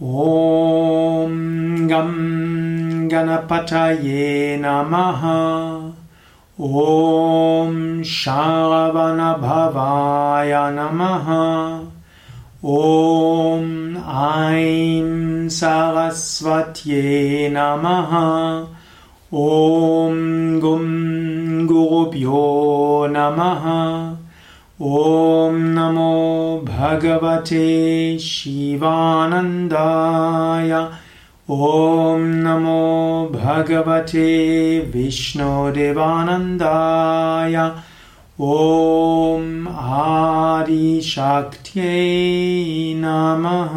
ॐ गं गणपतये नमः। ॐ श्रावणभवाय नमः। ॐ ऐं सरस्वत्यै नमः। ॐ गुं गुरुभ्यो नमः ॐ नमो भगवते शिवानन्दाय। ॐ नमो भगवते विष्णोदेवानन्दाय। ॐ आदिशाक्त्यै नमः